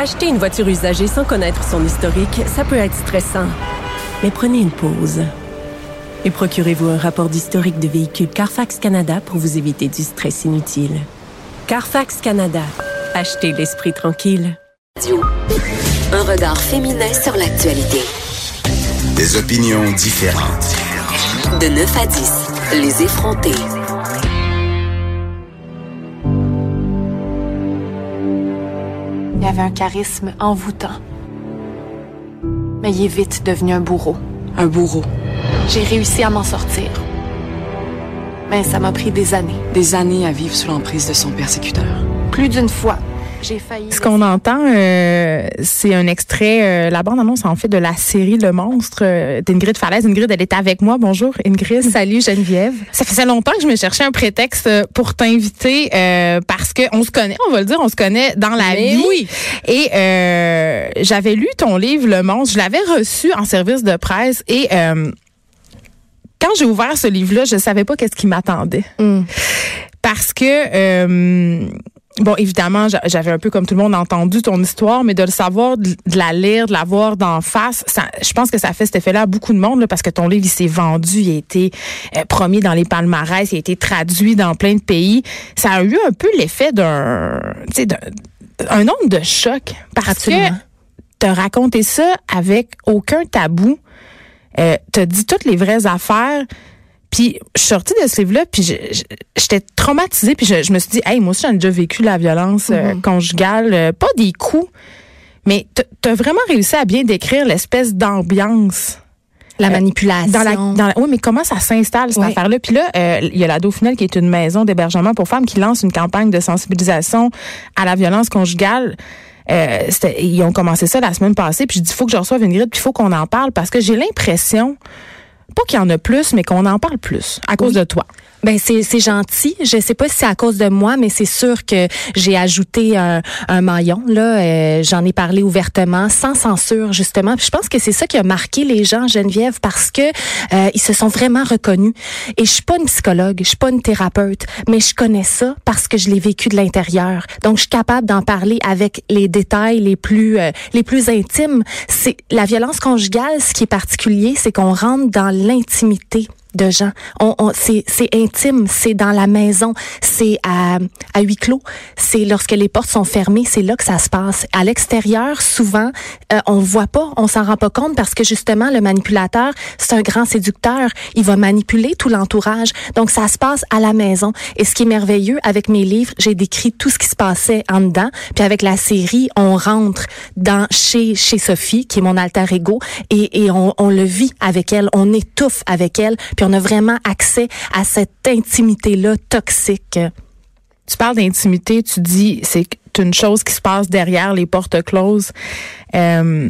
Acheter une voiture usagée sans connaître son historique, ça peut être stressant. Mais prenez une pause. Et procurez-vous un rapport d'historique de véhicule Carfax Canada pour vous éviter du stress inutile. Carfax Canada. Achetez l'esprit tranquille. Un regard féminin sur l'actualité. Des opinions différentes. De 9 à 10, les effrontés. Il avait un charisme envoûtant. Mais il est vite devenu un bourreau. Un bourreau. J'ai réussi à m'en sortir. Mais ça m'a pris des années. Des années à vivre sous l'emprise de son persécuteur. Plus d'une fois, j'ai failli. Ce qu'on entend, euh, c'est un extrait, euh, la bande-annonce en fait de la série Le Monstre euh, d'Ingrid Falaise. Ingrid, elle est avec moi. Bonjour Ingrid. Salut Geneviève. Ça faisait longtemps que je me cherchais un prétexte euh, pour t'inviter euh, parce que on se connaît, on va le dire, on se connaît dans la Mais vie. oui. Et euh, j'avais lu ton livre Le Monstre. Je l'avais reçu en service de presse et euh, quand j'ai ouvert ce livre-là, je savais pas qu'est-ce qui m'attendait. Mm. Parce que euh, Bon, évidemment, j'a- j'avais un peu comme tout le monde entendu ton histoire, mais de le savoir, de la lire, de la voir d'en face, ça, je pense que ça fait cet effet-là à beaucoup de monde, là, parce que ton livre, il s'est vendu, il a été euh, premier dans les palmarès, il a été traduit dans plein de pays. Ça a eu un peu l'effet d'un, tu sais, d'un un nombre de choc, parce Absolument. que t'as raconté ça avec aucun tabou. Euh, t'as dit toutes les vraies affaires. Puis je suis sortie de ce livre-là, puis j'étais traumatisée, puis je, je me suis dit, hey, moi aussi, j'ai déjà vécu la violence euh, Mhm. conjugale, euh, pas des coups, mais t'as- vraiment réussi à bien décrire l'espèce d'ambiance. La Euh, manipulation. Dans la, dans la- oui, mais comment ça s'installe cette Oui. affaire-là? Puis là, euh, il y a la Dauphinelle qui est une maison d'hébergement pour femmes qui lance une campagne de sensibilisation à la violence conjugale. Euh, ils ont commencé ça la semaine passée. Puis je dis, il faut que je reçoive une grille, puis il faut qu'on en parle parce que j'ai l'impression, pas qu'il y en a plus, mais qu'on en parle plus à cause Oui. de toi. Ben c'est c'est gentil. Je sais pas si c'est à cause de moi, mais c'est sûr que j'ai ajouté un, un maillon. Là, Euh, j'en ai parlé ouvertement, sans censure justement. Puis je pense que c'est ça qui a marqué les gens, Geneviève, parce que euh, ils se sont vraiment reconnus. Et je suis pas une psychologue, je suis pas une thérapeute, mais je connais ça parce que je l'ai vécu de l'intérieur. Donc je suis capable d'en parler avec les détails les plus euh, les plus intimes. C'est la violence conjugale. Ce qui est particulier, c'est qu'on rentre dans l'intimité de gens. On, on, c'est, intime, c'est dans la maison, c'est à, à huis clos, c'est lorsque les portes sont fermées, c'est là que ça se passe. À l'extérieur, souvent, euh, on voit pas, on s'en rend pas compte parce que justement, le manipulateur, c'est un grand séducteur. Il va manipuler tout l'entourage. Donc, ça se passe à la maison. Et ce qui est merveilleux avec mes livres, j'ai décrit tout ce qui se passait en dedans. Puis avec la série, on rentre dans chez chez Sophie, qui est mon alter ego, et, et on, on le vit avec elle, on étouffe avec elle, puis on a vraiment accès à cette intimité-là toxique. Tu parles d'intimité, tu dis c'est une chose qui se passe derrière les portes closes. Euh,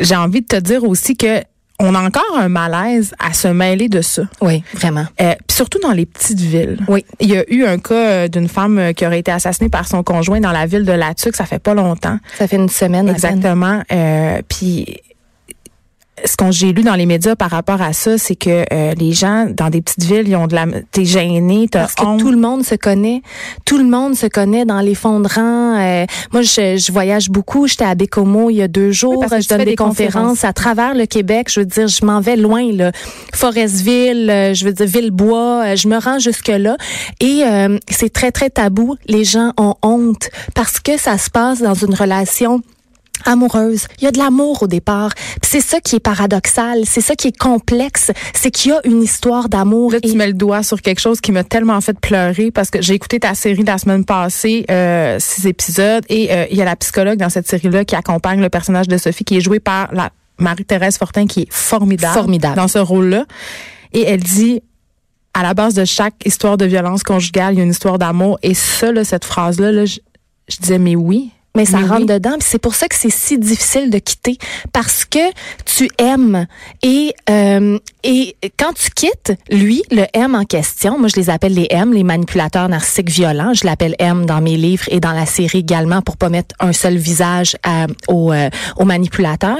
j'ai envie de te dire aussi que on a encore un malaise à se mêler de ça. Oui, vraiment. Euh, puis surtout dans les petites villes. Oui. Il y a eu un cas euh, d'une femme euh, qui aurait été assassinée par son conjoint dans la ville de Latuc, ça fait pas longtemps. Ça fait une semaine. Exactement. Euh, puis ce qu'on j'ai lu dans les médias par rapport à ça, c'est que euh, les gens dans des petites villes, ils ont de la t'es gêné, t'as Parce que honte. tout le monde se connaît. Tout le monde se connaît dans les fonds de rang. Euh, moi, je, je voyage beaucoup. J'étais à Bécomo il y a deux jours. je donne des, des conférences. conférences. à travers le Québec. Je veux dire, je m'en vais loin. Là. Forestville, euh, je veux dire Villebois. euh, je me rends jusque-là. Et euh, c'est très, très tabou. Les gens ont honte parce que ça se passe dans une relation amoureuse. Il y a de l'amour au départ. C'est ça qui est paradoxal, c'est ça qui est complexe, c'est qu'il y a une histoire d'amour. Là, et- tu mets le doigt sur quelque chose qui m'a tellement fait pleurer parce que j'ai écouté ta série la semaine passée, euh, six épisodes, et euh, il y a la psychologue dans cette série-là qui accompagne le personnage de Sophie, qui est jouée par la Marie-Thérèse Fortin, qui est formidable, Formidable. dans ce rôle-là. Et elle dit, à la base de chaque histoire de violence conjugale, il y a une histoire d'amour. Et ça, là, cette phrase-là, là, je, je disais, mais oui. Mais ça Mais rentre oui. dedans, c'est pour ça que c'est si difficile de quitter parce que tu aimes et euh, et quand tu quittes, lui, le M en question, moi je les appelle les M, les manipulateurs narcissiques violents, je l'appelle M dans mes livres et dans la série également pour pas mettre un seul visage à- au euh, au manipulateur.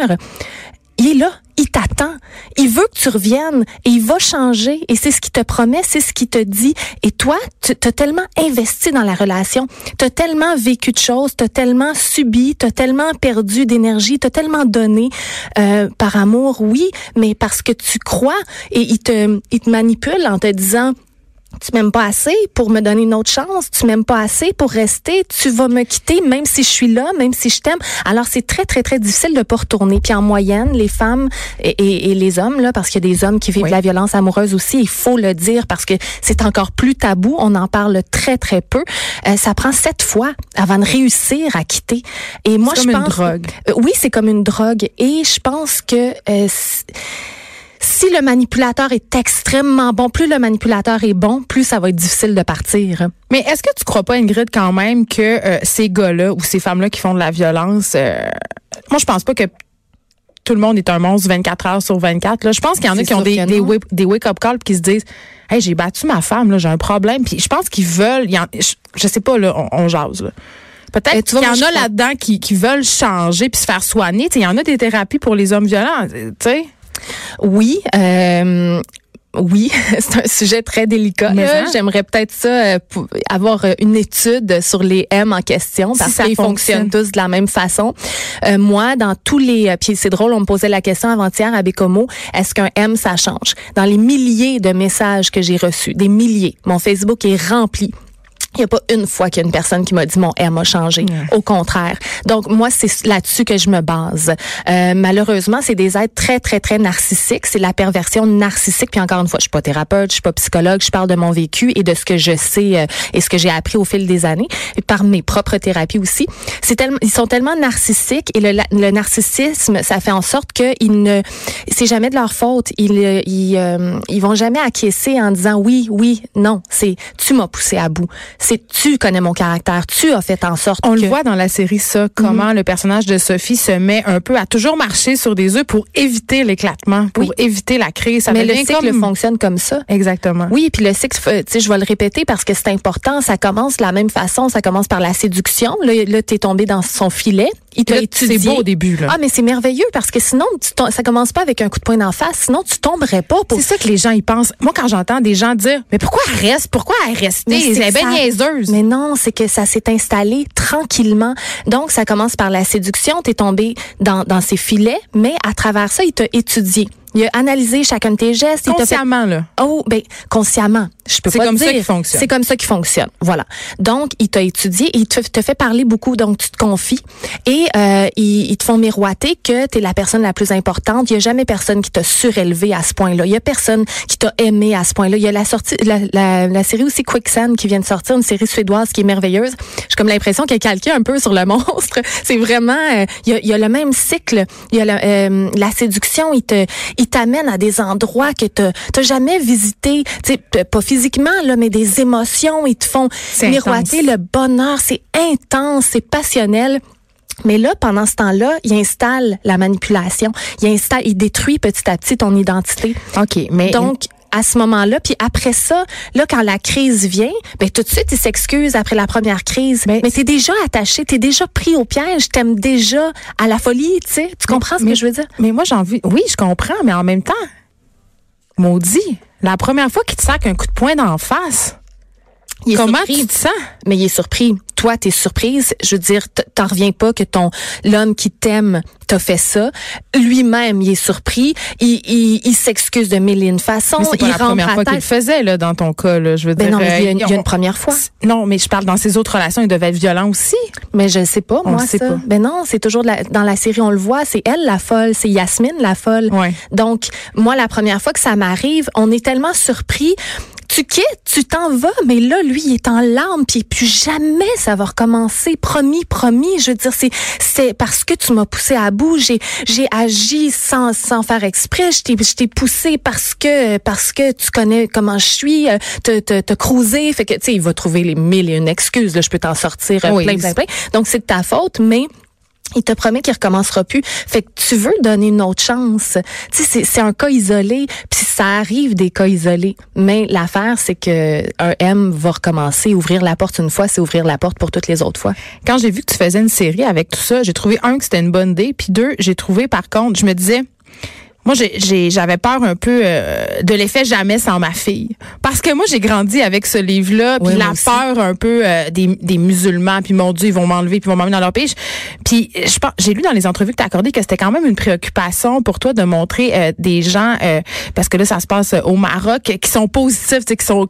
Il est là, il t'attend. Il veut que tu reviennes et il va changer et c'est ce qu'il te promet, c'est ce qu'il te dit. Et toi, tu t'as tellement investi dans la relation, t'as tellement vécu de choses, t'as tellement subi, t'as tellement perdu d'énergie, t'as tellement donné euh, par amour, oui, mais parce que tu crois et il te, il te manipule en te disant tu m'aimes pas assez pour me donner une autre chance, tu m'aimes pas assez pour rester, tu vas me quitter même si je suis là, même si je t'aime. Alors c'est très très très difficile de pas retourner. Puis en moyenne, les femmes et, et, les hommes là, parce qu'il y a des hommes qui vivent de la violence amoureuse aussi, il faut le dire parce que c'est encore plus tabou, on en parle très très peu. Euh, ça prend sept fois avant de réussir à quitter. Et moi je comme pense, une drogue. Euh, oui, c'est comme une drogue. Et je pense que euh, si le manipulateur est extrêmement bon, plus le manipulateur est bon, plus ça va être difficile de partir. Mais est-ce que tu crois pas, Ingrid, quand même, que euh, ces gars-là ou ces femmes-là qui font de la violence, euh, moi, je pense pas que tout le monde est un monstre 24 heures sur 24. Là. Je pense qu'il y en a qui ont des, des, des wake-up calls qui se disent Hey, j'ai battu ma femme, là, j'ai un problème. Puis je pense qu'ils veulent. En, je, je, sais pas, là, on, on jase. Là. Peut-être qu'il y en a là-dedans qui, qui veulent changer puis se faire soigner. Il y en a des thérapies pour les hommes violents. tu sais. Oui. Euh, oui, c'est un sujet très délicat. J'aimerais peut-être ça euh, avoir une étude sur les M en question parce si qu'ils fonctionnent tous de la même façon. Euh, moi, dans tous les euh, puis c'est drôle, on me posait la question avant-hier à Bécomo, est-ce qu'un M ça change? Dans les milliers de messages que j'ai reçus, des milliers, mon Facebook est rempli il n'y a pas une fois qu'il y a une personne qui m'a dit mon M a changé. Au contraire. Donc moi c'est là-dessus que je me base. Euh, malheureusement, c'est des êtres très très très narcissiques. C'est la perversion narcissique. Puis encore une fois, je suis pas thérapeute, je suis pas psychologue. Je parle de mon vécu et de ce que je sais euh, et ce que j'ai appris au fil des années et par mes propres thérapies aussi. C'est tellement, ils sont tellement narcissiques et le, le narcissisme, ça fait en sorte que ils ne, c'est jamais de leur faute. Ils ils, euh, ils vont jamais acquiescer en disant oui oui non. C'est tu m'as poussé à bout c'est tu connais mon caractère, tu as fait en sorte On que... le voit dans la série ça, comment le personnage de Sophie se met un peu à toujours marcher sur des œufs pour éviter l'éclatement, pour éviter la crise. Ça Mais le cycle comme... fonctionne comme ça. Exactement. Oui, puis le cycle, tu sais, je vais le répéter parce que c'est important. Ça commence de la même façon. Ça commence par la séduction. Là, là t'es tombé dans son filet. Il t'a étudié. C'est beau au début. Là. Ah, mais c'est merveilleux parce que sinon, tu ça commence pas avec un coup de poing d'en face. Sinon, tu tomberais pas. Pour... C'est ça que les gens y pensent. Moi, quand j'entends des gens dire, mais pourquoi elle reste? Pourquoi elle reste? C'est bien niaiseuse. Mais non, c'est que ça s'est installé tranquillement. Donc, ça commence par la séduction. T'es tombé dans, dans ses filets, mais à travers ça, il t'a étudié. Il a analysé chacun de tes gestes. Consciemment, fait... là. Oh, ben, consciemment. Je peux pas comme dire. ça qu'il fonctionne. C'est comme ça qu'il fonctionne. Voilà. Donc, il t'a étudié il te, te, fait parler beaucoup. Donc, tu te confies et euh, ils, ils, te font miroiter que tu es la personne la plus importante. Il y a jamais personne qui t'a surélevé à ce point-là. Il y a personne qui t'a aimé à ce point-là. Il y a la sortie, la, la, la, série aussi Quicksand qui vient de sortir, une série suédoise qui est merveilleuse. J'ai comme l'impression qu'elle calqué un peu sur le monstre. C'est vraiment, euh, il, y a, il, y a, le même cycle. Il y a la, euh, la séduction. Il te, il t'amène à des endroits que t'as jamais visité. Tu sais, pas physiquement là, mais des émotions. Ils te font miroiter le bonheur. C'est intense, c'est passionnel. Mais là, pendant ce temps-là, il installe la manipulation. Il installe, il détruit petit à petit ton identité. OK, mais donc à ce moment-là, puis après ça, là quand la crise vient, ben tout de suite il s'excuse après la première crise. Mais, mais t'es déjà attaché, t'es déjà pris au piège, t'aimes déjà à la folie, tu sais. Tu comprends ce mais, que je veux dire? Mais moi j'ai envie, oui, je comprends, mais en même temps, maudit, la première fois qu'il te sac un coup de poing d'en face. Il Comment surpris. tu te sens? Mais il est surpris. Toi, t'es surprise. Je veux dire, t'en reviens pas que ton l'homme qui t'aime t'a fait ça. Lui-même, il est surpris. Il, il, il s'excuse de mille et une façons. C'est pas il la première fois qu'il le faisait là dans ton cas. Là, je veux ben dire. non, mais il y, a une, euh, il y a une première fois. Non, mais je parle dans ses autres relations, il devait être violent aussi. Mais je sais pas, On moi le sait ça. pas. Ben non, c'est toujours la- dans la série on le voit. C'est elle la folle, c'est Yasmine la folle. Ouais. Donc moi, la première fois que ça m'arrive, on est tellement surpris. Tu quittes, tu t'en vas, mais là, lui, il est en larmes, puis plus jamais ça va recommencer. Promis, promis. Je veux dire, c'est c'est parce que tu m'as poussé à bout. J'ai j'ai agi sans sans faire exprès. Je t'ai je t'ai poussé parce que parce que tu connais comment je suis. euh, Te te te cruiser. Fait que tu sais, il va trouver les mille et une excuses. Là, je peux t'en sortir euh, Oui. plein plein plein. Donc c'est de ta faute, mais il te promet qu'il recommencera plus. Fait que tu veux donner une autre chance. Tu sais, c'est- un cas isolé, puis ça arrive des cas isolés. Mais l'affaire, c'est que un M va recommencer. Ouvrir la porte une fois, c'est ouvrir la porte pour toutes les autres fois. Quand j'ai vu que tu faisais une série avec tout ça, j'ai trouvé un que c'était une bonne idée, puis deux, j'ai trouvé par contre, je me disais Moi, j'avais peur un peu euh, de l'effet jamais sans ma fille. Parce que moi, j'ai grandi avec ce livre-là, puis la peur un peu euh, des, des musulmans, puis mon Dieu, ils vont m'enlever, puis ils vont m'emmener dans leur pays. Puis je pense, j'ai lu dans les entrevues que tu as accordées que c'était quand même une préoccupation pour toi de montrer euh, des gens, euh, parce que là, ça se passe euh, au Maroc, qui sont positifs, qui sont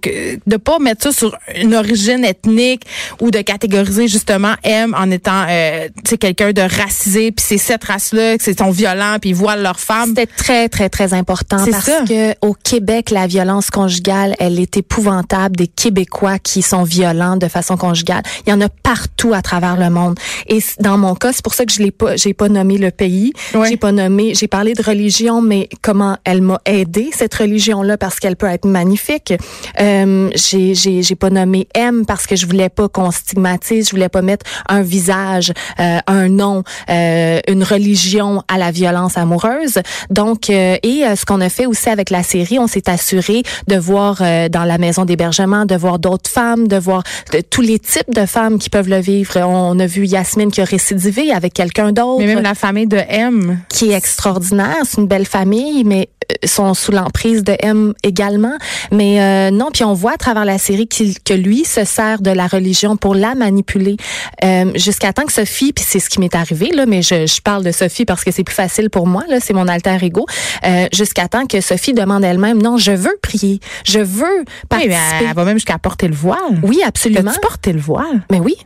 de pas mettre ça sur une origine ethnique ou de catégoriser justement M en étant, euh, tu sais, quelqu'un de racisé, puis c'est cette race-là, que c'est sont violents, puis ils voilent leurs femmes. C'était très, très, très important parce ça. que au Québec, la violence conjugale, elle est épouvantable. Des Québécois qui sont violents de façon conjugale. Il y en a partout à travers le monde. Et dans mon cas, c'est pour ça que je l'ai pas, j'ai pas nommé le pays. Ouais. J'ai pas nommé, j'ai parlé de religion, mais comment elle m'a aidé, cette religion-là, parce qu'elle peut être magnifique. Euh, j'ai, j'ai, j'ai pas nommé M parce que je voulais pas qu'on stigmatise, je voulais pas mettre un visage, euh, un nom, euh, une religion à la violence amoureuse. Donc, euh, et euh, ce qu'on a fait aussi avec la série, on s'est assuré de voir euh, dans la maison d'hébergement, de voir d'autres femmes, de voir de- tous les types de femmes qui peuvent le vivre. On a vu Yasmine qui a récidivé avec quelqu'un d'autre Mais même la famille de M. qui est extraordinaire. C'est une belle famille, mais euh, sont sous l'emprise de M également. Mais euh, non, puis on voit à travers la série qu'il- que lui se sert de la religion pour la manipuler euh, jusqu'à temps que Sophie, puis c'est ce qui m'est arrivé là, mais je, je parle de Sophie parce que c'est plus facile pour moi là, c'est mon alter ego. Euh, jusqu'à temps que Sophie demande elle-même, non, je veux prier, je veux participer. elle va même jusqu'à porter le voile. Oui, absolument. As-tu porté le voile? Mais oui.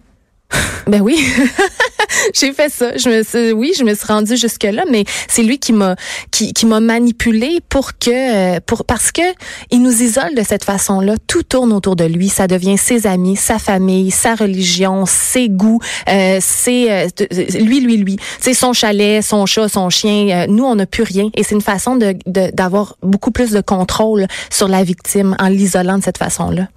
Ben oui, j'ai fait ça. Je me suis, oui, je me suis rendue jusque là, mais c'est lui qui m'a qui, qui m'a manipulé pour que pour parce que il nous isole de cette façon-là. Tout tourne autour de lui. Ça devient ses amis, sa famille, sa religion, ses goûts. Euh, c'est euh, lui, lui, lui. C'est son chalet, son chat, son chien. Euh, nous, on n'a plus rien, et c'est une façon de- d'avoir beaucoup plus de contrôle sur la victime en l'isolant de cette façon-là.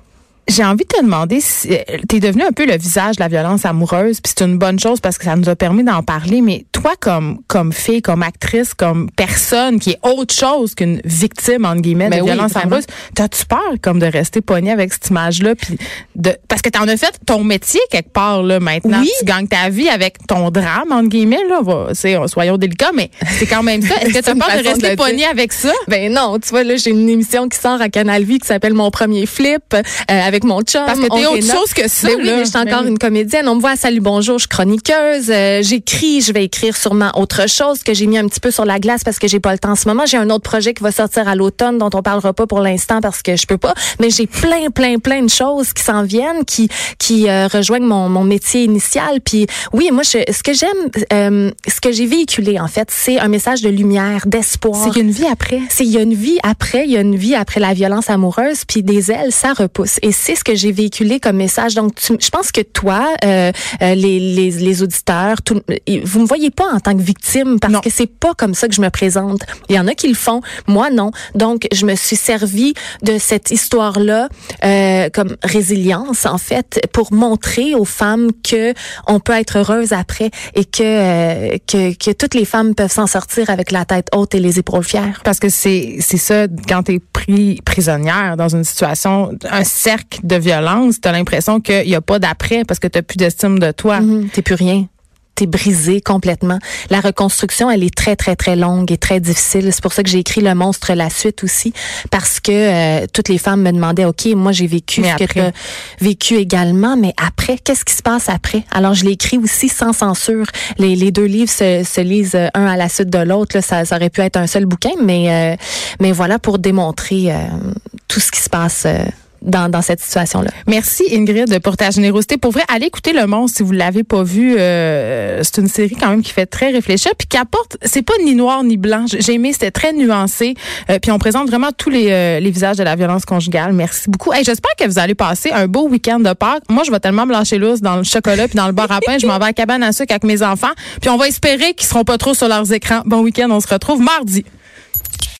J'ai envie de te demander si tu es devenu un peu le visage de la violence amoureuse, puis c'est une bonne chose parce que ça nous a permis d'en parler, mais toi comme comme fille, comme actrice, comme personne qui est autre chose qu'une victime entre guillemets Ben de oui, violence vraiment. amoureuse, t'as-tu peur comme de rester pognée avec cette image là puis de parce que t'en as fait ton métier quelque part là maintenant, Oui. tu gagnes ta vie avec ton drame entre guillemets là, va, c'est soyons délicats mais c'est quand même ça. Est-ce que t'as peur de de rester le dire. pognée avec ça? Ben non, tu vois là, j'ai une émission qui sort à Canal Vie qui s'appelle Mon premier flip euh, avec mon chum. Parce que t'es autre chose que ça, Ben oui, là. mais je suis encore Ben oui. une comédienne. On me voit à Salut Bonjour, je suis chroniqueuse, euh, j'écris, je vais écrire sûrement autre chose que j'ai mis un petit peu sur la glace parce que j'ai pas le temps en ce moment. J'ai un autre projet qui va sortir à l'automne dont on parlera pas pour l'instant parce que je peux pas, mais j'ai plein plein plein de choses qui s'en viennent qui qui euh, rejoignent mon, mon métier initial puis oui, moi je, ce que j'aime euh, ce que j'ai véhiculé en fait, c'est un message de lumière, d'espoir. C'est qu'il y a une vie après. C'est il y a une vie après, il y a une vie après la violence amoureuse, puis des ailes, ça repousse. Et c'est ce que j'ai véhiculé comme message. Donc, tu- je pense que toi, euh, euh, les, les, les auditeurs, tout, vous me voyez pas en tant que victime parce Non. que c'est pas comme ça que je me présente. Il y en a qui le font, moi non. Donc, je me suis servi de cette histoire-là euh, comme résilience en fait pour montrer aux femmes que on peut être heureuse après et que euh, que, que toutes les femmes peuvent s'en sortir avec la tête haute et les épaules fières. Parce que c'est c'est ça quand t'es pris prisonnière dans une situation un cercle de violence, t'as l'impression qu'il y a pas d'après parce que t'as plus d'estime de toi. T'es plus rien. T'es brisé complètement. La reconstruction, elle est très, très, très longue et très difficile. C'est pour ça que j'ai écrit Le Monstre, la suite aussi, parce que euh, toutes les femmes me demandaient, OK, moi j'ai vécu Mais ce que tu vécu également, mais après, qu'est-ce qui se passe après? Alors, je l'ai écrit aussi sans censure. Les, les deux livres se, se lisent euh, un à la suite de l'autre. Ça, ça aurait pu être un seul bouquin, mais, euh, mais voilà, pour démontrer euh, tout ce qui se passe dans, cette situation-là. Merci Ingrid pour ta générosité. Pour vrai, allez écouter Le Monstre si vous l'avez pas vu. Euh, c'est une série quand même qui fait très réfléchir puis qui apporte. C'est pas ni noir ni blanc. J'ai aimé, c'était très nuancé. Euh, puis on présente vraiment tous les, euh, les visages de la violence conjugale. Merci beaucoup. Hey, j'espère que vous allez passer un beau week-end de Pâques. Moi, je vais tellement me lâcher lousse dans le chocolat puis dans le bar à pain. Je m'en vais à la cabane à sucre avec mes enfants. Puis on va espérer qu'ils seront pas trop sur leurs écrans. Bon week-end. On se retrouve mardi.